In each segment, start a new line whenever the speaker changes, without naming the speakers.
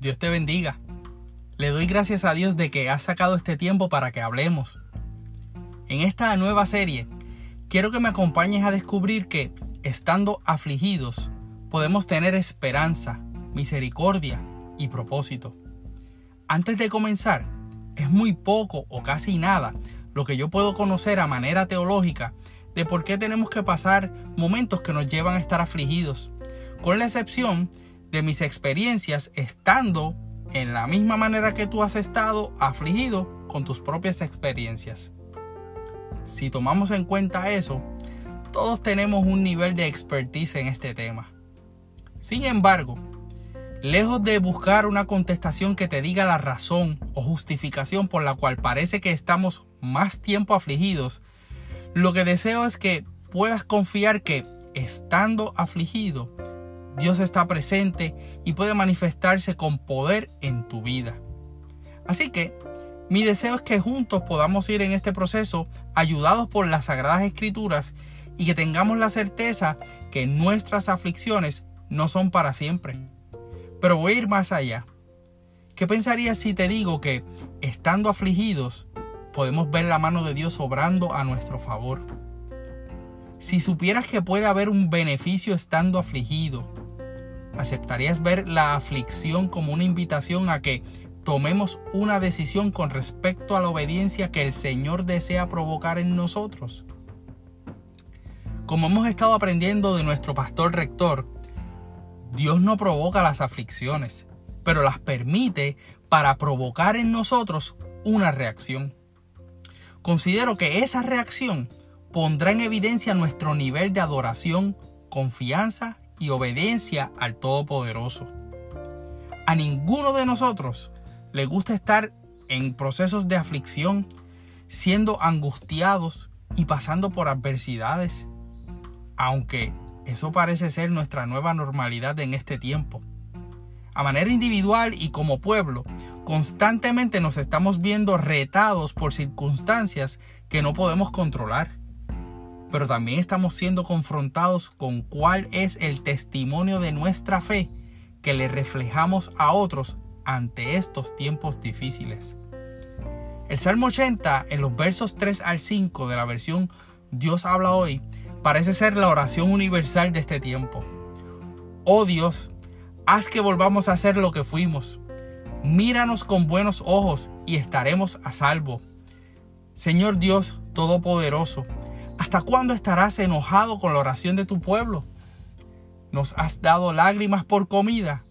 Dios te bendiga. Le doy gracias a Dios de que has sacado este tiempo para que hablemos. En esta nueva serie, quiero que me acompañes a descubrir que, estando afligidos, podemos tener esperanza, misericordia y propósito. Antes de comenzar, es muy poco o casi nada lo que yo puedo conocer a manera teológica de por qué tenemos que pasar momentos que nos llevan a estar afligidos, con la excepción de mis experiencias estando en la misma manera que tú has estado afligido con tus propias experiencias. Si tomamos en cuenta eso, todos tenemos un nivel de expertise en este tema. Sin embargo, lejos de buscar una contestación que te diga la razón o justificación por la cual parece que estamos más tiempo afligidos, lo que deseo es que puedas confiar que, estando afligido, Dios está presente y puede manifestarse con poder en tu vida. Así que, mi deseo es que juntos podamos ir en este proceso ayudados por las Sagradas Escrituras y que tengamos la certeza que nuestras aflicciones no son para siempre. Pero voy a ir más allá. ¿Qué pensarías si te digo que, estando afligidos, podemos ver la mano de Dios obrando a nuestro favor. Si supieras que puede haber un beneficio estando afligido, ¿aceptarías ver la aflicción como una invitación a que tomemos una decisión con respecto a la obediencia que el Señor desea provocar en nosotros? Como hemos estado aprendiendo de nuestro pastor rector, Dios no provoca las aflicciones, pero las permite para provocar en nosotros una reacción. Considero que esa reacción pondrá en evidencia nuestro nivel de adoración, confianza y obediencia al Todopoderoso. A ninguno de nosotros le gusta estar en procesos de aflicción, siendo angustiados y pasando por adversidades, aunque eso parece ser nuestra nueva normalidad en este tiempo. A manera individual y como pueblo, constantemente nos estamos viendo retados por circunstancias que no podemos controlar. Pero también estamos siendo confrontados con cuál es el testimonio de nuestra fe que le reflejamos a otros ante estos tiempos difíciles. El Salmo 80, en los versos 3 al 5 de la versión Dios habla hoy, parece ser la oración universal de este tiempo. Oh Dios, haz que volvamos a ser lo que fuimos míranos con buenos ojos y estaremos a salvo. Señor Dios Todopoderoso, ¿hasta cuándo estarás enojado con la oración de tu pueblo? Nos has dado lágrimas por comida,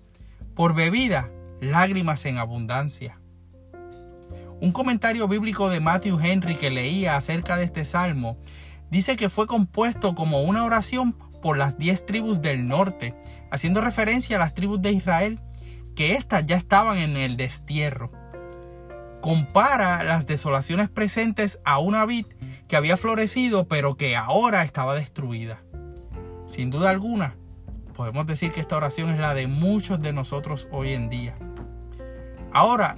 por bebida, lágrimas en abundancia. Un comentario bíblico de Matthew Henry que leía acerca de este salmo dice que fue compuesto como una oración por las diez tribus del norte, haciendo referencia a las tribus de Israel que éstas ya estaban en el destierro. Compara las desolaciones presentes a una vid que había florecido pero que ahora estaba destruida. Sin duda alguna, podemos decir que esta oración es la de muchos de nosotros hoy en día. Ahora,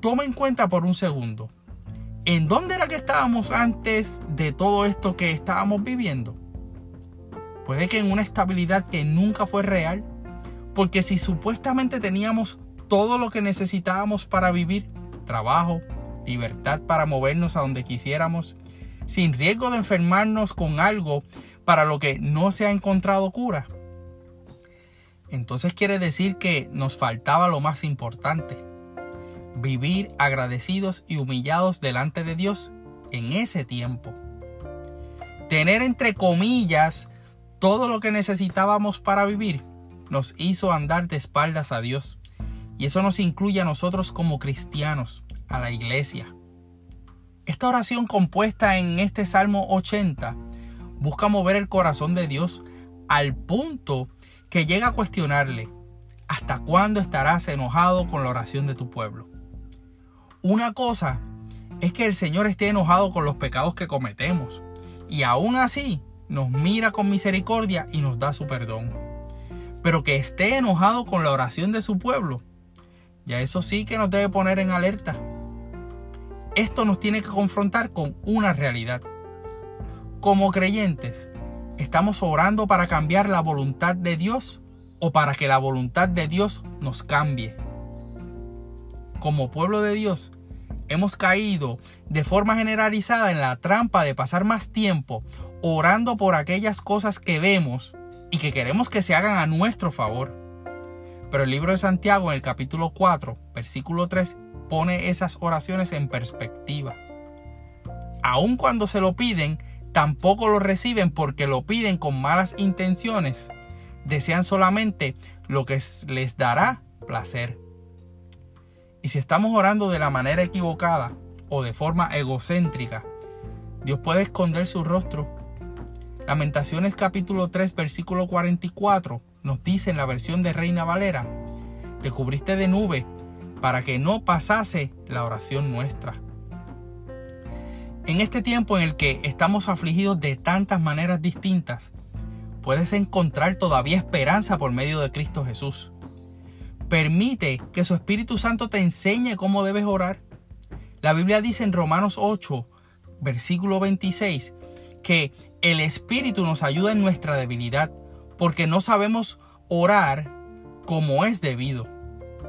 toma en cuenta por un segundo, ¿en dónde era que estábamos antes de todo esto que estábamos viviendo? Puede que en una estabilidad que nunca fue real, porque si supuestamente teníamos todo lo que necesitábamos para vivir, trabajo, libertad para movernos a donde quisiéramos, sin riesgo de enfermarnos con algo para lo que no se ha encontrado cura, entonces quiere decir que nos faltaba lo más importante, vivir agradecidos y humillados delante de Dios en ese tiempo. Tener entre comillas todo lo que necesitábamos para vivir nos hizo andar de espaldas a Dios. Y eso nos incluye a nosotros como cristianos, a la iglesia. Esta oración compuesta en este Salmo 80 busca mover el corazón de Dios al punto que llega a cuestionarle, ¿hasta cuándo estarás enojado con la oración de tu pueblo? Una cosa es que el Señor esté enojado con los pecados que cometemos y aún así nos mira con misericordia y nos da su perdón pero que esté enojado con la oración de su pueblo, ya eso sí que nos debe poner en alerta. Esto nos tiene que confrontar con una realidad. Como creyentes, ¿estamos orando para cambiar la voluntad de Dios o para que la voluntad de Dios nos cambie? como pueblo de Dios, hemos caído de forma generalizada en la trampa de pasar más tiempo orando por aquellas cosas que vemos y que queremos que se hagan a nuestro favor. Pero el libro de Santiago en el capítulo 4, versículo 3, pone esas oraciones en perspectiva. Aun cuando se lo piden, tampoco lo reciben porque lo piden con malas intenciones. Desean solamente lo que les dará placer. Y si estamos orando de la manera equivocada o de forma egocéntrica, Dios puede esconder su rostro. Lamentaciones capítulo 3 versículo 44 nos dice en la versión de Reina Valera, te cubriste de nube para que no pasase la oración nuestra. En este tiempo en el que estamos afligidos de tantas maneras distintas, puedes encontrar todavía esperanza por medio de Cristo Jesús. Permite que su Espíritu Santo te enseñe cómo debes orar. La Biblia dice en Romanos 8, versículo 26, que el Espíritu nos ayuda en nuestra debilidad, porque no sabemos orar como es debido.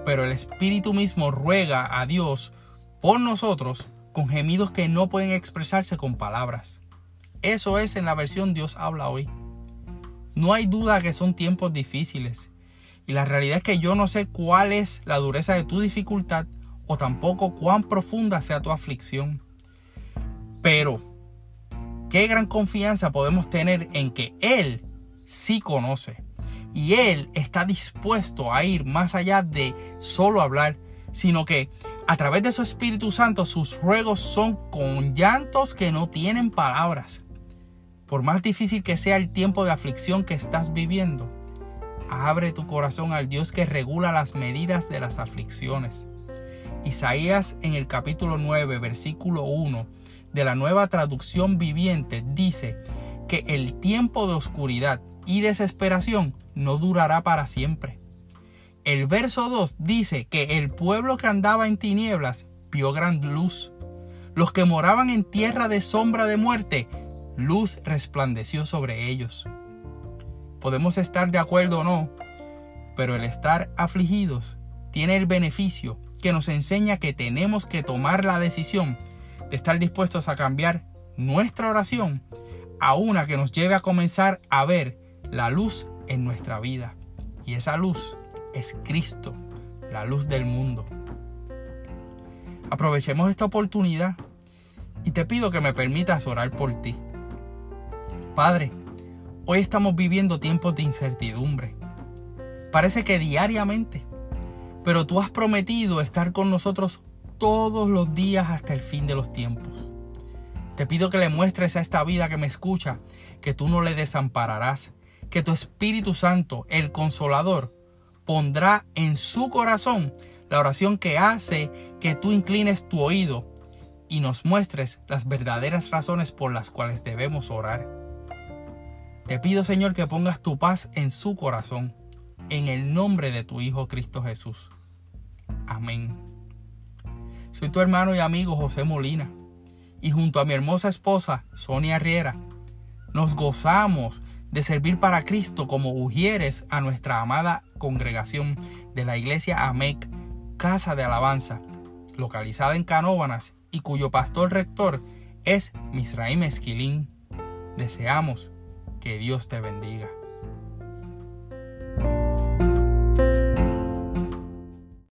Pero el Espíritu mismo ruega a Dios por nosotros con gemidos que no pueden expresarse con palabras. Eso es en la versión Dios habla hoy. No hay duda que son tiempos difíciles y la realidad es que yo no sé cuál es la dureza de tu dificultad o tampoco cuán profunda sea tu aflicción. Pero, qué gran confianza podemos tener en que Él sí conoce. Y Él está dispuesto a ir más allá de solo hablar, sino que a través de su Espíritu Santo sus ruegos son con llantos que no tienen palabras. Por más difícil que sea el tiempo de aflicción que estás viviendo, Abre tu corazón al Dios que regula las medidas de las aflicciones. Isaías en el capítulo 9, versículo 1 de la nueva traducción viviente dice que el tiempo de oscuridad y desesperación no durará para siempre. El verso 2 dice que el pueblo que andaba en tinieblas vio gran luz. Los que moraban en tierra de sombra de muerte, luz resplandeció sobre ellos. Podemos estar de acuerdo o no, pero el estar afligidos tiene el beneficio que nos enseña que tenemos que tomar la decisión de estar dispuestos a cambiar nuestra oración a una que nos lleve a comenzar a ver la luz en nuestra vida. Y esa luz es Cristo, la luz del mundo. Aprovechemos esta oportunidad y te pido que me permitas orar por ti. Padre, Hoy estamos viviendo tiempos de incertidumbre. Parece que diariamente. Pero tú has prometido estar con nosotros todos los días hasta el fin de los tiempos. Te pido que le muestres a esta vida que me escucha que tú no le desampararás, que tu Espíritu Santo, el Consolador, pondrá en su corazón la oración que hace que tú inclines tu oído y nos muestres las verdaderas razones por las cuales debemos orar. Te pido, Señor, que pongas tu paz en su corazón, en el nombre de tu Hijo Cristo Jesús. Amén. Soy tu hermano y amigo José Molina, y junto a mi hermosa esposa, Sonia Riera, nos gozamos de servir para Cristo como ujieres a nuestra amada congregación de la iglesia AMEC, Casa de Alabanza, localizada en Canóbanas y cuyo pastor rector es Misraim Esquilín. Deseamos que Dios te bendiga.